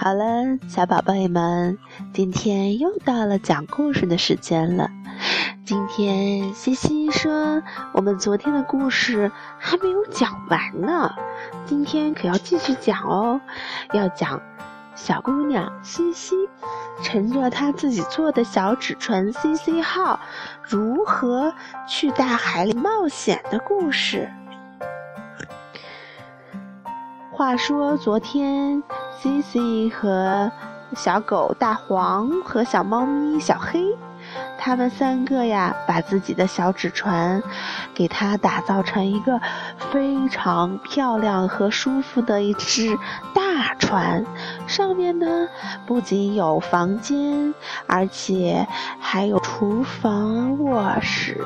好了，小宝贝们，今天又到了讲故事的时间了。今天西西说，我们昨天的故事还没有讲完呢，今天可要继续讲哦。要讲小姑娘西西乘着她自己做的小纸船 C C 号，如何去大海里冒险的故事。话说昨天。西西和小狗大黄和小猫咪小黑，他们三个呀，把自己的小纸船，给它打造成一个非常漂亮和舒服的一只大船。上面呢，不仅有房间，而且还有厨房、卧室，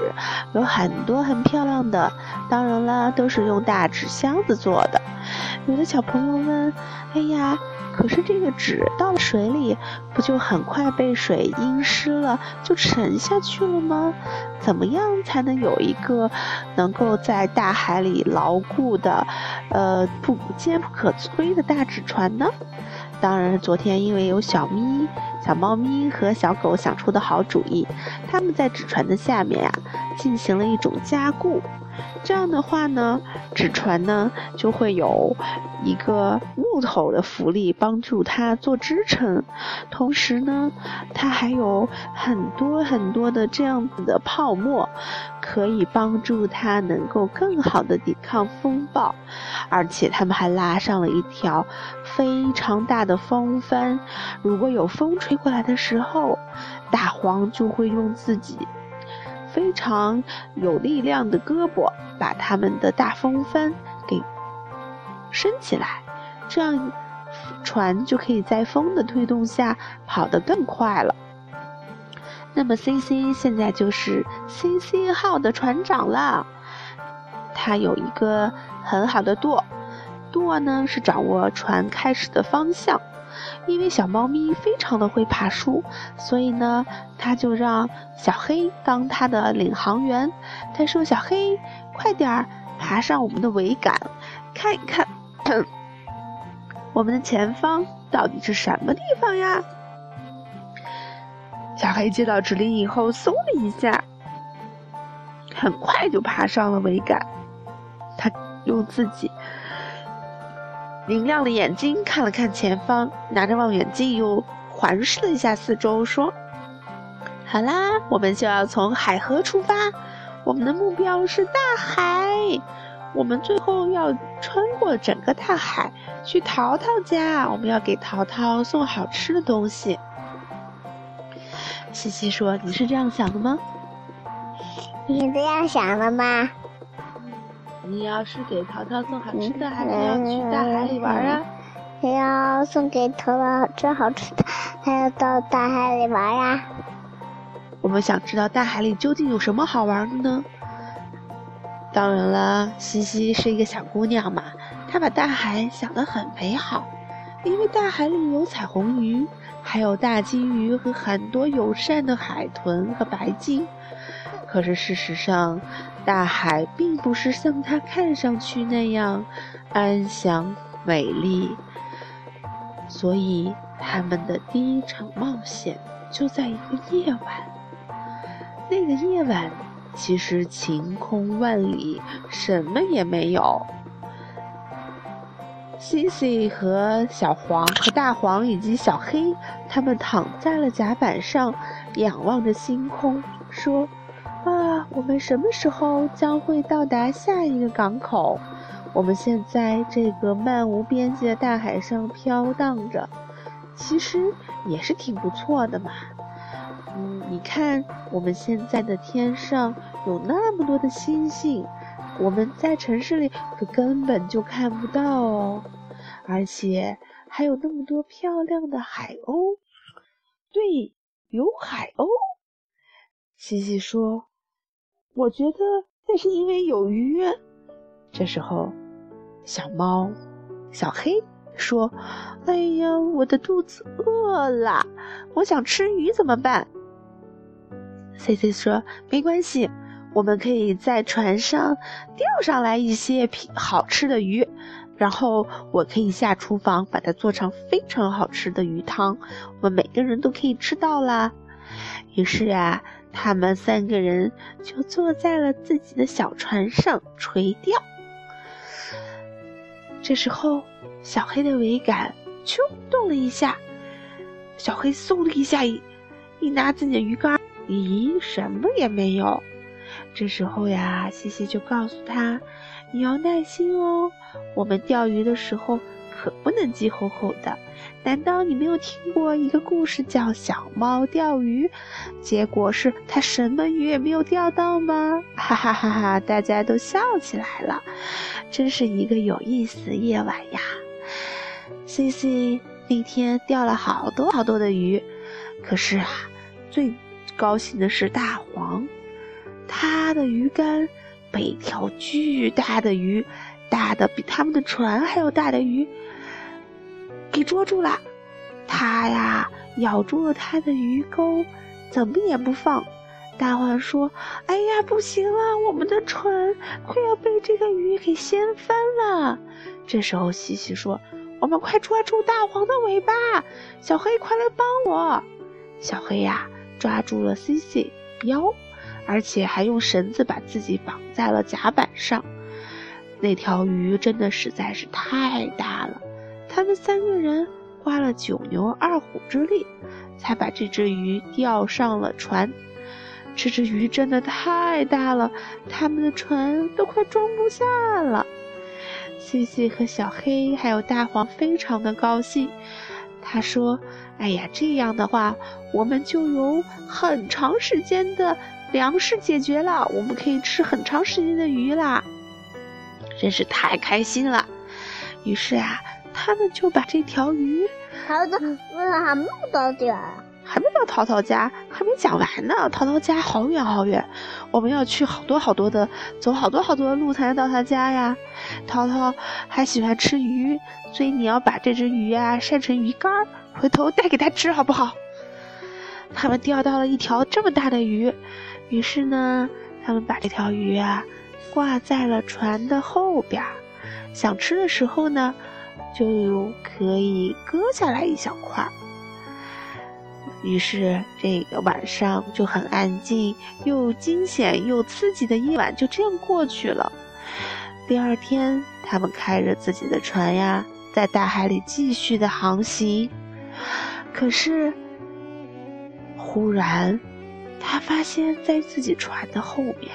有很多很漂亮的。当然了，都是用大纸箱子做的。有的小朋友问：“哎呀，可是这个纸到了水里，不就很快被水浸湿了，就沉下去了吗？怎么样才能有一个能够在大海里牢固的，呃，不坚不可摧的大纸船呢？”当然，昨天因为有小咪、小猫咪和小狗想出的好主意，他们在纸船的下面呀，进行了一种加固。这样的话呢，纸船呢就会有一个木头的浮力帮助它做支撑，同时呢，它还有很多很多的这样子的泡沫，可以帮助它能够更好的抵抗风暴，而且他们还拉上了一条非常大的风帆，如果有风吹过来的时候，大黄就会用自己。非常有力量的胳膊把他们的大风帆给升起来，这样船就可以在风的推动下跑得更快了。那么，C C 现在就是 C C 号的船长了，他有一个很好的舵，舵呢是掌握船开始的方向。因为小猫咪非常的会爬树，所以呢，他就让小黑当他的领航员。他说：“小黑，快点儿爬上我们的桅杆，看一看，我们的前方到底是什么地方呀？”小黑接到指令以后，嗖的一下，很快就爬上了桅杆。他用自己。明亮的眼睛看了看前方，拿着望远镜又环视了一下四周，说：“好啦，我们就要从海河出发，我们的目标是大海。我们最后要穿过整个大海去淘淘家，我们要给淘淘送好吃的东西。”西西说：“你是这样想的吗？你是这样想的吗？”你要是给淘淘送好吃的，还是要去大海里玩啊？还要送给淘淘吃好吃的，还要到大海里玩呀？我们想知道大海里究竟有什么好玩的呢？当然了，西西是一个小姑娘嘛，她把大海想得很美好，因为大海里有彩虹鱼，还有大金鱼和很多友善的海豚和白鲸。可是事实上，大海并不是像它看上去那样安详美丽，所以他们的第一场冒险就在一个夜晚。那个夜晚其实晴空万里，什么也没有。西西和小黄和大黄以及小黑，他们躺在了甲板上，仰望着星空，说。啊，我们什么时候将会到达下一个港口？我们现在这个漫无边际的大海上飘荡着，其实也是挺不错的嘛。嗯，你看我们现在的天上有那么多的星星，我们在城市里可根本就看不到哦。而且还有那么多漂亮的海鸥，对，有海鸥。西西说。我觉得那是因为有鱼。这时候，小猫小黑说：“哎呀，我的肚子饿了，我想吃鱼，怎么办？”C C 说：“没关系，我们可以在船上钓上来一些好吃的鱼，然后我可以下厨房把它做成非常好吃的鱼汤，我们每个人都可以吃到啦。于是啊，他们三个人就坐在了自己的小船上垂钓。这时候，小黑的桅杆咻动了一下，小黑嗖的一下一拿自己的鱼竿，咦，什么也没有。这时候呀，西西就告诉他：“你要耐心哦，我们钓鱼的时候可不能急吼吼的。难道你没有听过一个故事叫《小猫钓鱼》？结果是它什么鱼也没有钓到吗？”哈哈哈哈！大家都笑起来了，真是一个有意思的夜晚呀。西西那天钓了好多好多的鱼，可是啊，最高兴的是大黄。他的鱼竿被一条巨大的鱼，大的比他们的船还要大的鱼给捉住了。他呀咬住了他的鱼钩，怎么也不放。大黄说：“哎呀，不行了，我们的船快要被这个鱼给掀翻了。”这时候，西西说：“我们快抓住大黄的尾巴！小黑，快来帮我！”小黑呀抓住了西西腰。而且还用绳子把自己绑在了甲板上。那条鱼真的实在是太大了，他们三个人花了九牛二虎之力，才把这只鱼钓上了船。这只鱼真的太大了，他们的船都快装不下了。西西和小黑还有大黄非常的高兴。他说：“哎呀，这样的话，我们就有很长时间的。”粮食解决了，我们可以吃很长时间的鱼啦，真是太开心了。于是啊，他们就把这条鱼，淘淘，还没到点儿，还没到淘淘家，还没讲完呢。淘淘家好远好远，我们要去好多好多的，走好多好多的路才能到他家呀。淘淘还喜欢吃鱼，所以你要把这只鱼啊晒成鱼干，回头带给他吃好不好？他们钓到了一条这么大的鱼。于是呢，他们把这条鱼啊挂在了船的后边，想吃的时候呢，就可以割下来一小块。于是这个晚上就很安静，又惊险又刺激的夜晚就这样过去了。第二天，他们开着自己的船呀，在大海里继续的航行。可是，忽然。他发现，在自己船的后面，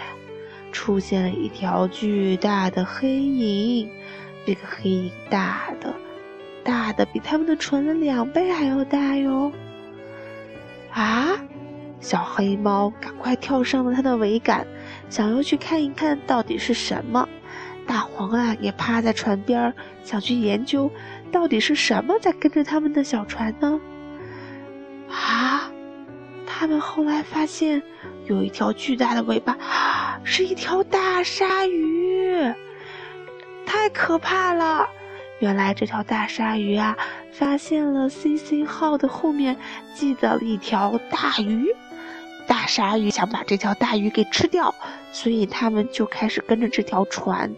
出现了一条巨大的黑影。这个黑影大的，大的比他们的船的两倍还要大哟！啊！小黑猫赶快跳上了它的桅杆，想要去看一看到底是什么。大黄啊，也趴在船边，想去研究，到底是什么在跟着他们的小船呢？啊！他们后来发现，有一条巨大的尾巴，是一条大鲨鱼，太可怕了！原来这条大鲨鱼啊，发现了 CC 号的后面系着了一条大鱼，大鲨鱼想把这条大鱼给吃掉，所以他们就开始跟着这条船，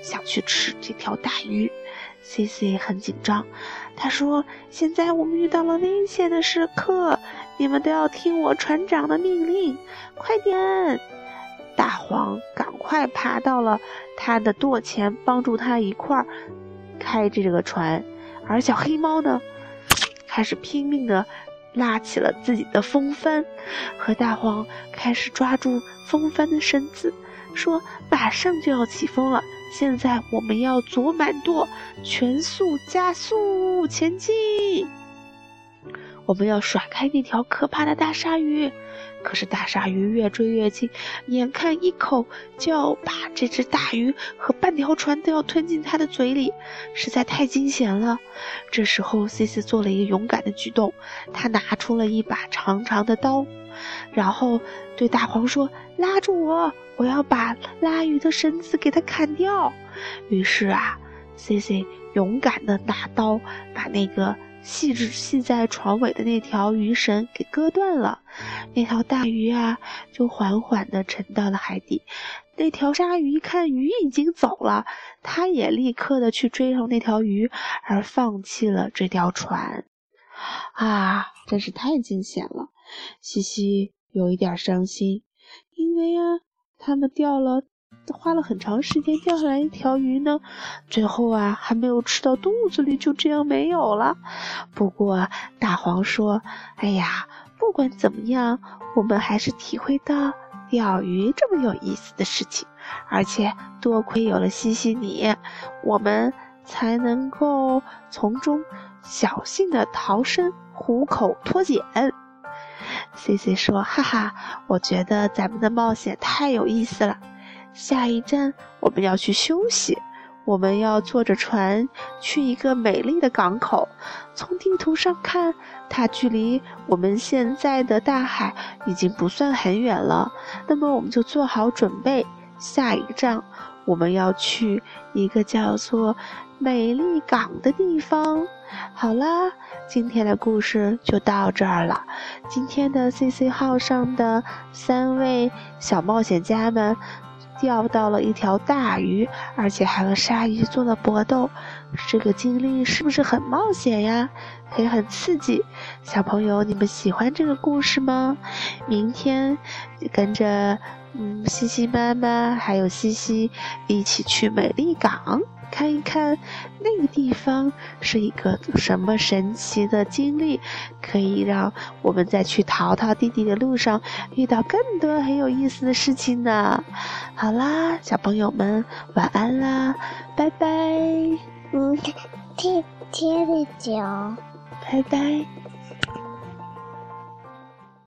想去吃这条大鱼。CC 很紧张，他说：“现在我们遇到了危险的时刻。”你们都要听我船长的命令，快点！大黄赶快爬到了他的舵前，帮助他一块儿开着这个船。而小黑猫呢，开始拼命的拉起了自己的风帆，和大黄开始抓住风帆的绳子，说：“马上就要起风了，现在我们要左满舵，全速加速前进。”我们要甩开那条可怕的大鲨鱼，可是大鲨鱼越追越近，眼看一口就要把这只大鱼和半条船都要吞进它的嘴里，实在太惊险了。这时候，C C 做了一个勇敢的举动，他拿出了一把长长的刀，然后对大黄说：“拉住我，我要把拉鱼的绳子给它砍掉。”于是啊，C C 勇敢的拿刀把那个。系着系在船尾的那条鱼绳给割断了，那条大鱼啊就缓缓地沉到了海底。那条鲨鱼一看鱼已经走了，它也立刻的去追上那条鱼，而放弃了这条船。啊，真是太惊险了！西西有一点伤心，因为啊，他们钓了，花了很长时间钓上来一条鱼呢，最后啊，还没有吃到肚子里，就这样没有了。不过大黄说：“哎呀，不管怎么样，我们还是体会到钓鱼这么有意思的事情，而且多亏有了西西你，我们才能够从中。”侥幸的逃生，虎口脱险。C C 说：“哈哈，我觉得咱们的冒险太有意思了。下一站我们要去休息，我们要坐着船去一个美丽的港口。从地图上看，它距离我们现在的大海已经不算很远了。那么我们就做好准备，下一站我们要去一个叫做美丽港的地方。”好啦，今天的故事就到这儿了。今天的 C C 号上的三位小冒险家们钓到了一条大鱼，而且还和鲨鱼做了搏斗。这个经历是不是很冒险呀？也很刺激。小朋友，你们喜欢这个故事吗？明天跟着嗯西西妈妈还有西西一起去美丽港。看一看那个地方是一个什么神奇的经历，可以让我们在去淘淘弟弟的路上遇到更多很有意思的事情呢。好啦，小朋友们晚安啦，拜拜。嗯，贴贴着脚，拜拜。